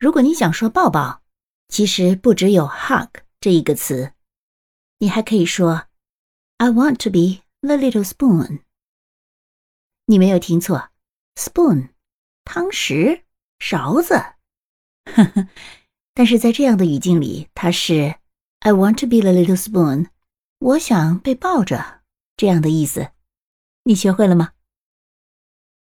如果你想说抱抱其实不只有 hug 这一个词。你还可以说 i want to be the little spoon 你没有听错 spoon 汤匙勺子。呵 呵但是在这样的语境里它是 i want to be the little spoon 我想被抱着这样的意思。你学会了吗？